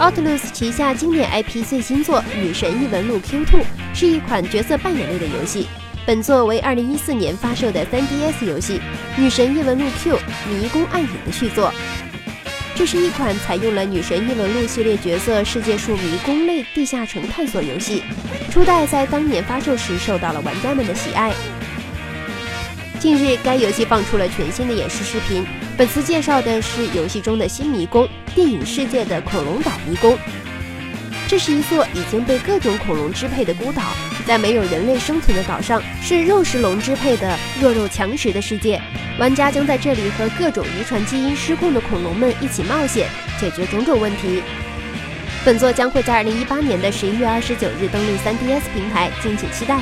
Atlus 旗下经典 IP 最新作《女神异闻录 Q2》是一款角色扮演类的游戏。本作为2014年发售的 3DS 游戏《女神异闻录 Q 迷宫暗影》的续作。这是一款采用了《女神异闻录》系列角色世界树迷宫类地下城探索游戏，初代在当年发售时受到了玩家们的喜爱。近日，该游戏放出了全新的演示视频。本次介绍的是游戏中的新迷宫——电影世界的恐龙岛迷宫。这是一座已经被各种恐龙支配的孤岛，在没有人类生存的岛上，是肉食龙支配的弱肉强食的世界。玩家将在这里和各种遗传基因失控的恐龙们一起冒险，解决种种问题。本作将会在二零一八年的十一月二十九日登陆 3DS 平台，敬请期待。